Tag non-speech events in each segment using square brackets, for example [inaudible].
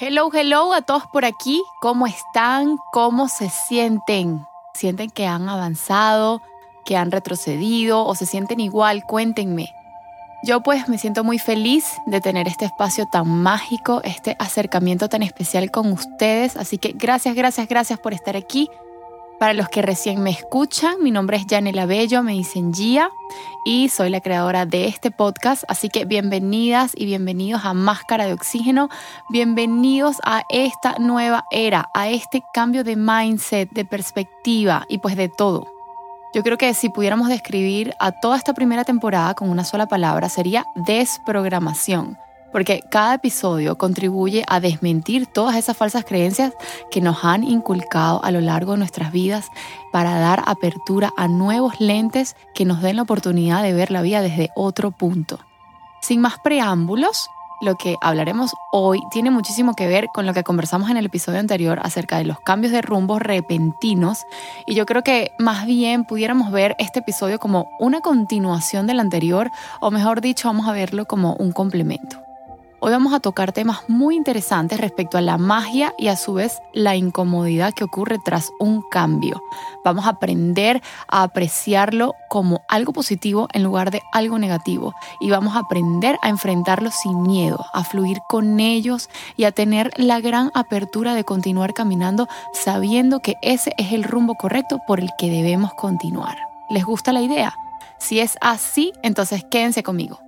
Hello, hello a todos por aquí. ¿Cómo están? ¿Cómo se sienten? ¿Sienten que han avanzado, que han retrocedido o se sienten igual? Cuéntenme. Yo pues me siento muy feliz de tener este espacio tan mágico, este acercamiento tan especial con ustedes. Así que gracias, gracias, gracias por estar aquí. Para los que recién me escuchan, mi nombre es Janela Bello, me dicen Gia y soy la creadora de este podcast. Así que bienvenidas y bienvenidos a Máscara de Oxígeno. Bienvenidos a esta nueva era, a este cambio de mindset, de perspectiva y pues de todo. Yo creo que si pudiéramos describir a toda esta primera temporada con una sola palabra sería desprogramación porque cada episodio contribuye a desmentir todas esas falsas creencias que nos han inculcado a lo largo de nuestras vidas para dar apertura a nuevos lentes que nos den la oportunidad de ver la vida desde otro punto. Sin más preámbulos, lo que hablaremos hoy tiene muchísimo que ver con lo que conversamos en el episodio anterior acerca de los cambios de rumbo repentinos y yo creo que más bien pudiéramos ver este episodio como una continuación del anterior o mejor dicho vamos a verlo como un complemento. Hoy vamos a tocar temas muy interesantes respecto a la magia y a su vez la incomodidad que ocurre tras un cambio. Vamos a aprender a apreciarlo como algo positivo en lugar de algo negativo y vamos a aprender a enfrentarlo sin miedo, a fluir con ellos y a tener la gran apertura de continuar caminando sabiendo que ese es el rumbo correcto por el que debemos continuar. ¿Les gusta la idea? Si es así, entonces quédense conmigo.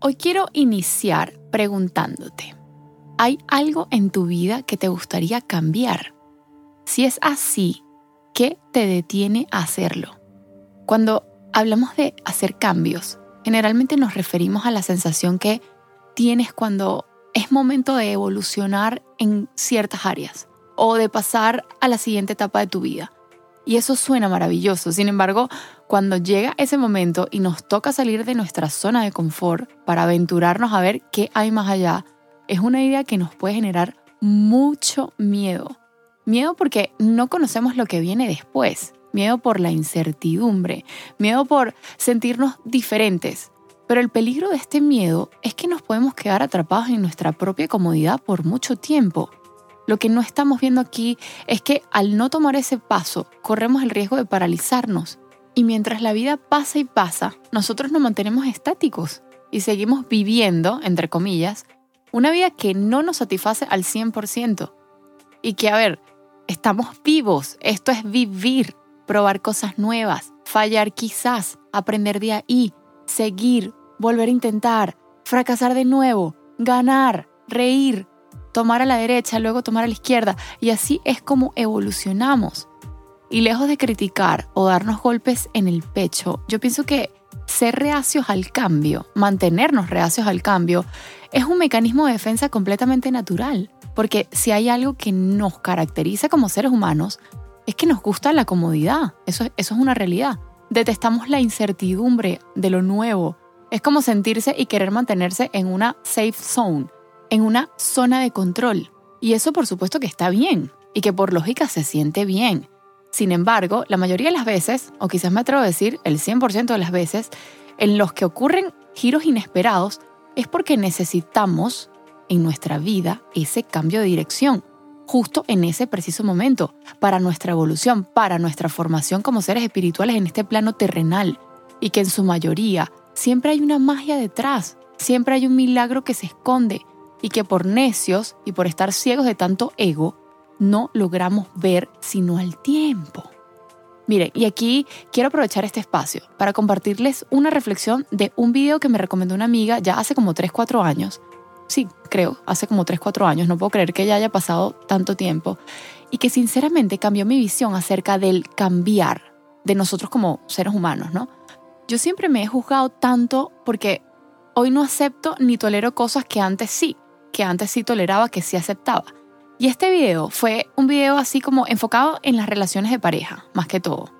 Hoy quiero iniciar preguntándote, ¿hay algo en tu vida que te gustaría cambiar? Si es así, ¿qué te detiene a hacerlo? Cuando hablamos de hacer cambios, generalmente nos referimos a la sensación que tienes cuando es momento de evolucionar en ciertas áreas o de pasar a la siguiente etapa de tu vida. Y eso suena maravilloso. Sin embargo, cuando llega ese momento y nos toca salir de nuestra zona de confort para aventurarnos a ver qué hay más allá, es una idea que nos puede generar mucho miedo. Miedo porque no conocemos lo que viene después. Miedo por la incertidumbre. Miedo por sentirnos diferentes. Pero el peligro de este miedo es que nos podemos quedar atrapados en nuestra propia comodidad por mucho tiempo lo que no estamos viendo aquí es que al no tomar ese paso, corremos el riesgo de paralizarnos. Y mientras la vida pasa y pasa, nosotros nos mantenemos estáticos y seguimos viviendo, entre comillas, una vida que no nos satisface al 100%. Y que, a ver, estamos vivos, esto es vivir, probar cosas nuevas, fallar quizás, aprender de ahí, seguir, volver a intentar, fracasar de nuevo, ganar, reír, tomar a la derecha, luego tomar a la izquierda, y así es como evolucionamos. Y lejos de criticar o darnos golpes en el pecho, yo pienso que ser reacios al cambio, mantenernos reacios al cambio, es un mecanismo de defensa completamente natural. Porque si hay algo que nos caracteriza como seres humanos, es que nos gusta la comodidad. Eso, eso es una realidad. Detestamos la incertidumbre de lo nuevo. Es como sentirse y querer mantenerse en una safe zone en una zona de control. Y eso por supuesto que está bien y que por lógica se siente bien. Sin embargo, la mayoría de las veces, o quizás me atrevo a decir el 100% de las veces, en los que ocurren giros inesperados es porque necesitamos en nuestra vida ese cambio de dirección. justo en ese preciso momento, para nuestra evolución, para nuestra formación como seres espirituales en este plano terrenal, y que en su mayoría siempre hay una magia detrás, siempre hay un milagro que se esconde, y que por necios y por estar ciegos de tanto ego, no logramos ver sino al tiempo. Miren, y aquí quiero aprovechar este espacio para compartirles una reflexión de un video que me recomendó una amiga ya hace como 3, 4 años. Sí, creo, hace como 3, 4 años, no puedo creer que ya haya pasado tanto tiempo. Y que sinceramente cambió mi visión acerca del cambiar de nosotros como seres humanos, ¿no? Yo siempre me he juzgado tanto porque hoy no acepto ni tolero cosas que antes sí, que antes sí toleraba, que sí aceptaba. Y este video fue un video así como enfocado en las relaciones de pareja, más que todo.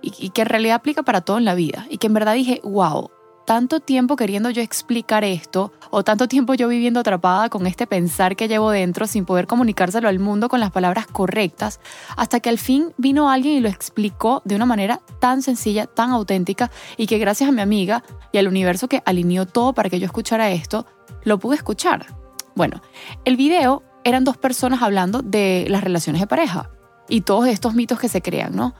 Y, que en realidad aplica para todo en la vida. Y que en verdad dije, wow, tanto tiempo queriendo yo explicar esto, o tanto tiempo yo viviendo atrapada con este pensar que llevo dentro sin poder comunicárselo al mundo con las palabras correctas, hasta que al fin vino alguien y lo explicó de una manera tan sencilla, tan auténtica, y que gracias a mi amiga y al universo que alineó todo para que yo escuchara esto, lo pude escuchar. Bueno, el video eran dos personas hablando de las relaciones de pareja y todos estos mitos que se crean, ¿no?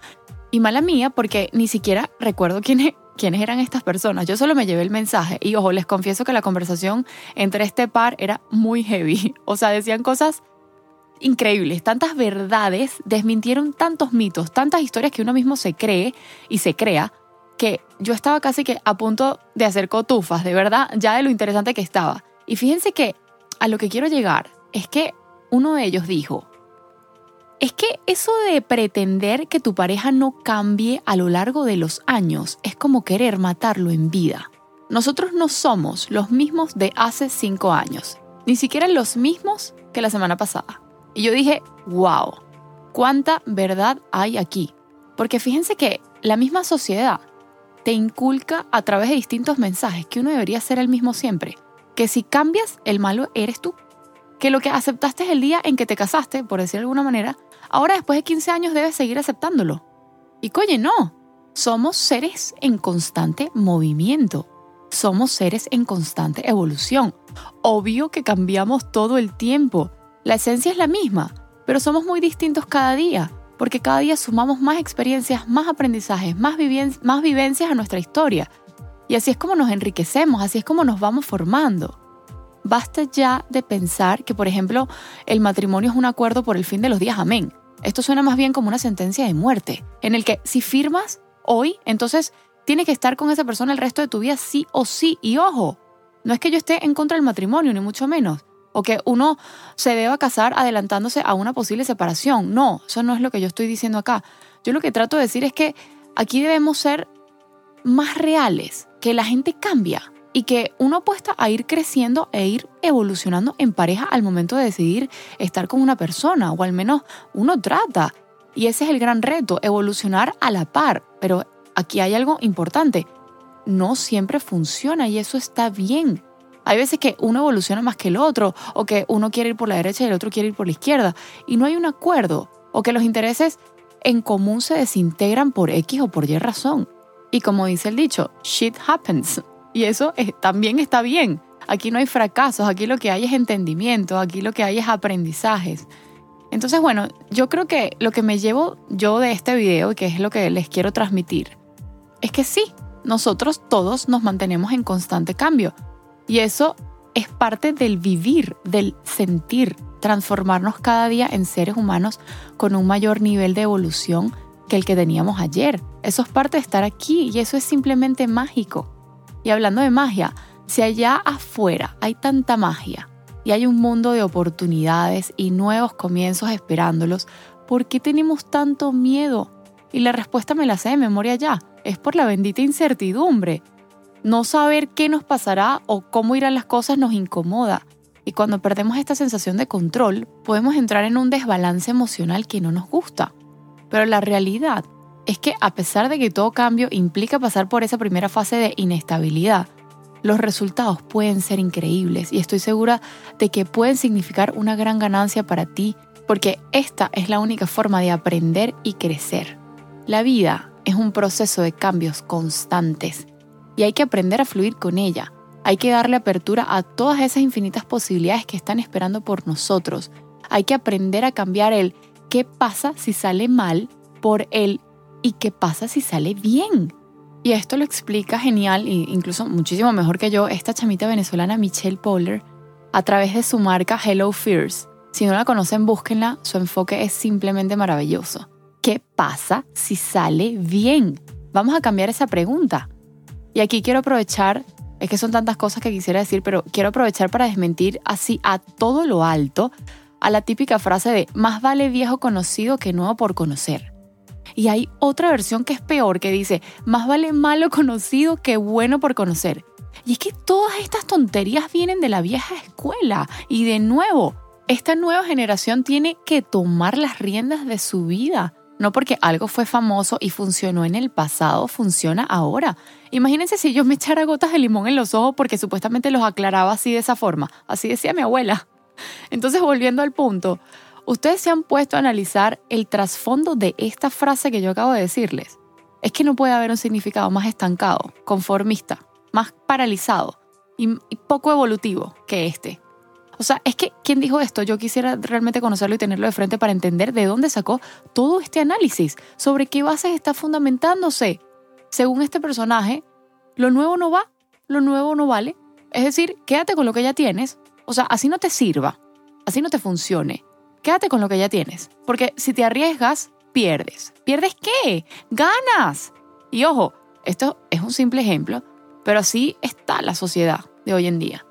Y mala mía porque ni siquiera recuerdo quiénes, quiénes eran estas personas. Yo solo me llevé el mensaje y ojo, les confieso que la conversación entre este par era muy heavy. [laughs] O sea, decían cosas increíbles, tantas verdades, desmintieron tantos mitos, tantas historias que uno mismo se cree y se crea que yo estaba casi que a punto de hacer cotufas, de verdad, ya de lo interesante que estaba. Y fíjense que a lo que quiero llegar es que uno de ellos dijo, es que eso de pretender que tu pareja no cambie a lo largo de los años es como querer matarlo en vida. Nosotros no somos los mismos de hace cinco años, ni siquiera los mismos que la semana pasada. Y yo dije, wow, cuánta verdad hay aquí. Porque fíjense que la misma sociedad te inculca a través de distintos mensajes que uno debería ser el mismo siempre, que si cambias, el malo eres tú que lo que aceptaste el día en que te casaste, por decir de alguna manera, ahora después de 15 años debes seguir aceptándolo. Y coye, no. Somos seres en constante movimiento. Somos seres en constante evolución. Obvio que cambiamos todo el tiempo. La esencia es la misma, pero somos muy distintos cada día, porque cada día sumamos más experiencias, más aprendizajes, más vivencias a nuestra historia. Y así es como nos enriquecemos, así es como nos vamos formando. Basta ya de pensar que, por ejemplo, el matrimonio es un acuerdo por el fin de los días, amén. Esto suena más bien como una sentencia de muerte, en el que si firmas hoy, entonces tienes que estar con esa persona el resto de tu vida sí o sí. Y ojo, no es que yo esté en contra del matrimonio, ni mucho menos, o que uno se deba casar adelantándose a una posible separación. No, eso no es lo que yo estoy diciendo acá. Yo lo que trato de decir es que aquí debemos ser más reales, que la gente cambia y que uno apuesta a ir creciendo e ir evolucionando en pareja al momento de decidir estar con una persona, o al menos uno trata. Y ese es el gran reto, evolucionar a la par. Pero aquí hay algo importante, no siempre funciona y eso está bien. Hay veces que uno evoluciona más que el otro, o que uno quiere ir por la derecha y el otro quiere ir por la izquierda, y no hay un acuerdo, o que los intereses en común se desintegran por X o por Y razón. Y como dice el dicho, shit happens. Y eso también está bien. Aquí no hay fracasos, aquí lo que hay es entendimiento, aquí lo que hay es aprendizajes. Entonces, bueno, yo creo que lo que me llevo yo de este video, que es lo que les quiero transmitir, es que sí, nosotros todos nos mantenemos en constante cambio. Y eso es parte del vivir, del sentir, transformarnos cada día en seres humanos con un mayor nivel de evolución que el que teníamos ayer. Eso es parte de estar aquí y eso es simplemente mágico. Y hablando de magia, si allá afuera hay tanta magia y hay un mundo de oportunidades y nuevos comienzos esperándolos, ¿por qué tenemos tanto miedo? Y la respuesta me la sé de memoria ya, es por la bendita incertidumbre. No saber qué nos pasará o cómo irán las cosas nos incomoda. Y cuando perdemos esta sensación de control, podemos entrar en un desbalance emocional que no nos gusta. Pero la realidad es que a pesar de que todo cambio implica pasar por esa primera fase de inestabilidad, los resultados pueden ser increíbles y estoy segura de que pueden significar una gran ganancia para ti porque esta es la única forma de aprender y crecer. La vida es un proceso de cambios constantes y hay que aprender a fluir con ella. Hay que darle apertura a todas esas infinitas posibilidades que están esperando por nosotros Hay que aprender a cambiar el qué pasa si sale mal por el y qué pasa si sale bien. Y esto lo explica genial e incluso muchísimo mejor que yo esta chamita venezolana Michelle Poller a través de su marca Hello Fears. Si no la conocen, búsquenla, su enfoque es simplemente maravilloso. ¿Qué pasa si sale bien? Vamos a cambiar esa pregunta. Y aquí quiero aprovechar, es que son tantas cosas que quisiera decir, pero quiero aprovechar para desmentir así a todo lo alto a la típica frase de más vale viejo conocido que nuevo por conocer. Y hay otra versión que es peor, que dice, más vale malo conocido que bueno por conocer. Y es que todas estas tonterías vienen de la vieja escuela. Y de nuevo, esta nueva generación tiene que tomar las riendas de su vida. No porque algo fue famoso y funcionó en el pasado, funciona ahora. Imagínense si yo me echara gotas de limón en los ojos porque supuestamente los aclaraba así de esa forma. Así decía mi abuela. [laughs] Entonces, volviendo al punto, ustedes se han puesto a analizar el trasfondo de esta frase que yo acabo de decirles. Es que no puede haber un significado más estancado, conformista, más paralizado y, poco evolutivo que este. O sea, es que, ¿quién dijo esto? Yo quisiera realmente conocerlo y tenerlo de frente para entender de dónde sacó todo este análisis, sobre qué bases está fundamentándose. Según este personaje, lo nuevo no va, lo nuevo no vale. Es decir, quédate con lo que ya tienes, o sea, así no te sirva, así no te funcione. Quédate con lo que ya tienes, porque si te arriesgas, pierdes. ¿Pierdes qué? Ganas. Y ojo, esto es un simple ejemplo, pero así está la sociedad de hoy en día.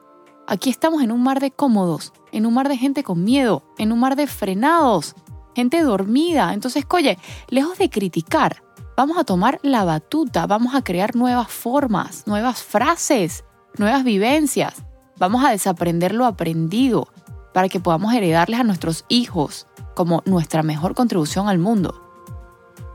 Aquí estamos en un mar de cómodos, en un mar de gente con miedo, en un mar de frenados, gente dormida. Entonces, oye, lejos de criticar, vamos a tomar la batuta, vamos a crear nuevas formas, nuevas frases, nuevas vivencias. Vamos a desaprender lo aprendido para que podamos heredarles a nuestros hijos como nuestra mejor contribución al mundo.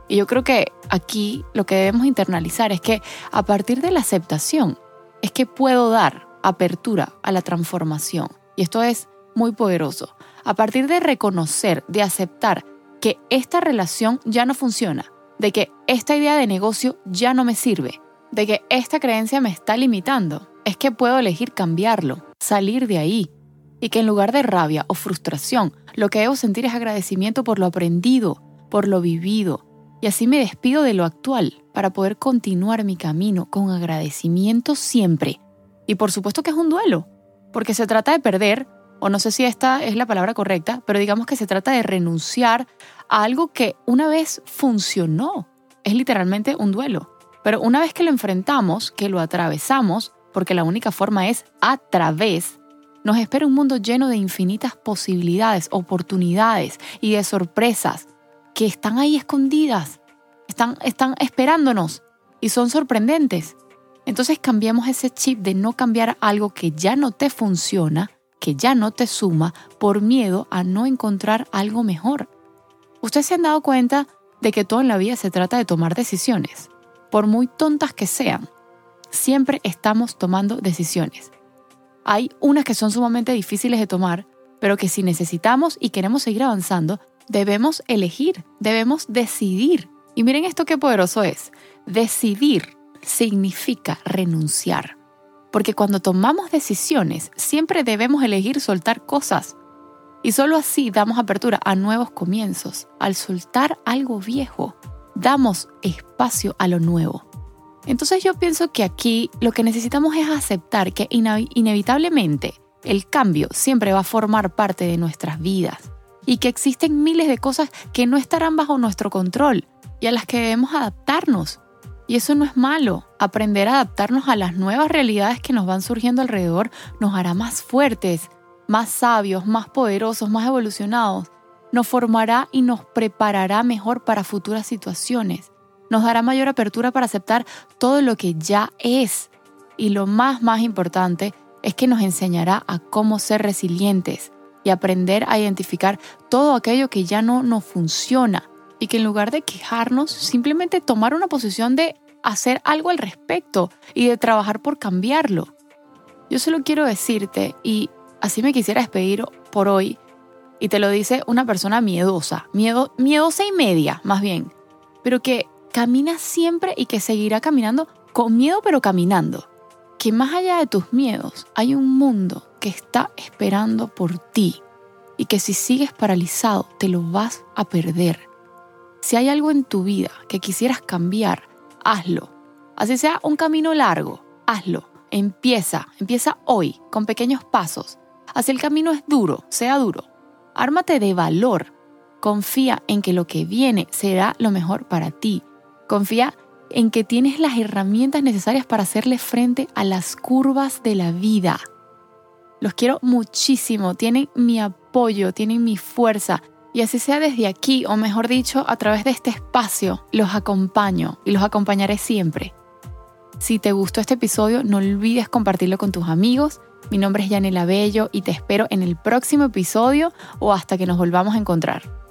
Y yo creo que aquí lo que debemos internalizar es que a partir de la aceptación es que puedo dar apertura a la transformación. Y esto es muy poderoso. A partir de reconocer, de aceptar que esta relación ya no funciona, de que esta idea de negocio ya no me sirve, de que esta creencia me está limitando, es que puedo elegir cambiarlo, salir de ahí. Y que en lugar de rabia o frustración, lo que debo sentir es agradecimiento por lo aprendido, por lo vivido. Y así me despido de lo actual para poder continuar mi camino con agradecimiento siempre. Y por supuesto que es un duelo, porque se trata de perder, o no sé si esta es la palabra correcta, pero digamos que se trata de renunciar a algo que una vez funcionó. Es literalmente un duelo. Pero una vez que lo enfrentamos, que lo atravesamos, porque la única forma es a través, nos espera un mundo lleno de infinitas posibilidades, oportunidades y de sorpresas que están ahí escondidas, están, están esperándonos y son sorprendentes. Entonces cambiamos ese chip de no cambiar algo que ya no te funciona, que ya no te suma, por miedo a no encontrar algo mejor. Ustedes se han dado cuenta de que todo en la vida se trata de tomar decisiones, por muy tontas que sean siempre estamos tomando decisiones. Hay unas que son sumamente difíciles de tomar, pero que si necesitamos y queremos seguir avanzando, debemos elegir, debemos decidir. Y miren esto qué poderoso es. Decidir significa renunciar. Porque cuando tomamos decisiones, siempre debemos elegir soltar cosas. Y solo así damos apertura a nuevos comienzos. Al soltar algo viejo, damos espacio a lo nuevo. Entonces yo pienso que aquí lo que necesitamos es aceptar que inevitablemente el cambio siempre va a formar parte de nuestras vidas y que existen miles de cosas que no estarán bajo nuestro control y a las que debemos adaptarnos. Y eso no es malo. Aprender a adaptarnos a las nuevas realidades que nos van surgiendo alrededor nos hará más fuertes, más sabios, más poderosos, más evolucionados. Nos formará y nos preparará mejor para futuras situaciones nos dará mayor apertura para aceptar todo lo que ya es. Y lo más, más importante es que nos enseñará a cómo ser resilientes y aprender a identificar todo aquello que ya no nos funciona. Y que en lugar de quejarnos, simplemente tomar una posición de hacer algo al respecto y de trabajar por cambiarlo. Yo solo quiero decirte, y así me quisiera despedir por hoy, y te lo dice una persona miedosa, miedo, miedosa y media, más bien, pero que camina siempre y que seguirá caminando con miedo pero caminando. Que más allá de tus miedos hay un mundo que está esperando por ti. y que si sigues paralizado te lo vas a perder. Si hay algo en tu vida que quisieras cambiar, hazlo. Así sea un camino largo, hazlo. Empieza, empieza hoy, con pequeños pasos. Así el camino es duro, sea duro. Ármate de valor. Confía en que lo que viene será lo mejor para ti. Confía en que tienes las herramientas necesarias para hacerle frente a las curvas de la vida. Los quiero muchísimo, tienen mi apoyo, tienen mi fuerza. Y así sea desde aquí, o mejor dicho, a través de este espacio, los acompaño y los acompañaré siempre. Si te gustó este episodio, no olvides compartirlo con tus amigos. Mi nombre es Yanela Bello y te espero en el próximo episodio o hasta que nos volvamos a encontrar.